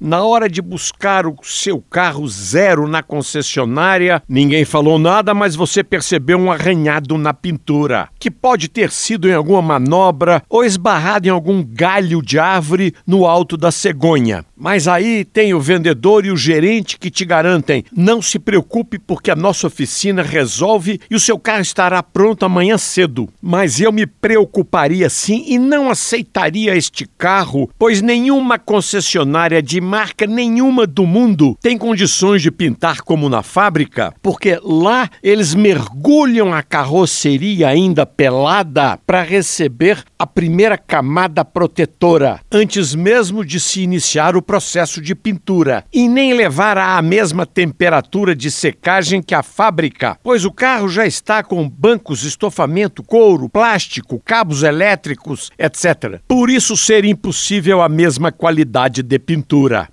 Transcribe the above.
na hora de buscar o seu carro zero na concessionária, ninguém falou nada, mas você percebeu um arranhado na pintura, que pode ter sido em alguma manobra ou esbarrado em algum galho de árvore no alto da cegonha. Mas aí tem o vendedor e o gerente que te garantem: não se preocupe, porque a nossa oficina resolve e o seu carro estará pronto amanhã cedo. Mas eu me preocuparia sim e não aceitaria este carro, pois nenhuma concessionária de marca nenhuma do mundo tem condições de pintar como na fábrica, porque lá eles mergulham a carroceria ainda pelada para receber a primeira camada protetora, antes mesmo de se iniciar o processo de pintura, e nem levar à mesma temperatura de secagem que a fábrica, pois o carro já está com bancos, estofamento, couro, plástico, cabos elétricos, etc. Por isso ser impossível a mesma qualidade de pintura.